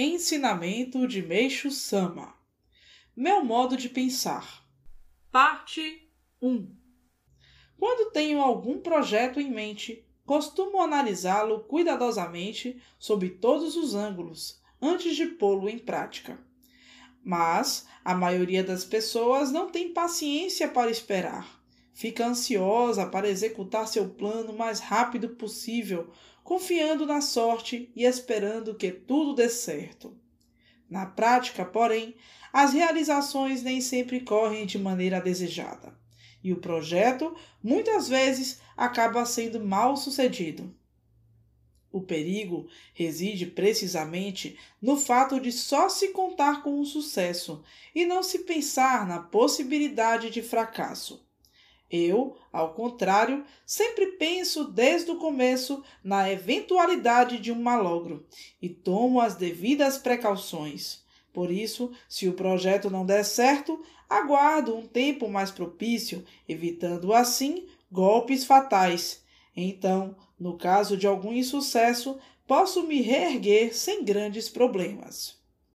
Ensinamento de Meixo Sama Meu modo de pensar Parte 1 Quando tenho algum projeto em mente, costumo analisá-lo cuidadosamente sob todos os ângulos antes de pô-lo em prática. Mas a maioria das pessoas não tem paciência para esperar. Fica ansiosa para executar seu plano o mais rápido possível, confiando na sorte e esperando que tudo dê certo. Na prática, porém, as realizações nem sempre correm de maneira desejada, e o projeto muitas vezes acaba sendo mal sucedido. O perigo reside precisamente no fato de só se contar com o sucesso e não se pensar na possibilidade de fracasso. Eu, ao contrário, sempre penso desde o começo na eventualidade de um malogro e tomo as devidas precauções. Por isso, se o projeto não der certo, aguardo um tempo mais propício, evitando assim golpes fatais. Então, no caso de algum insucesso, posso me reerguer sem grandes problemas.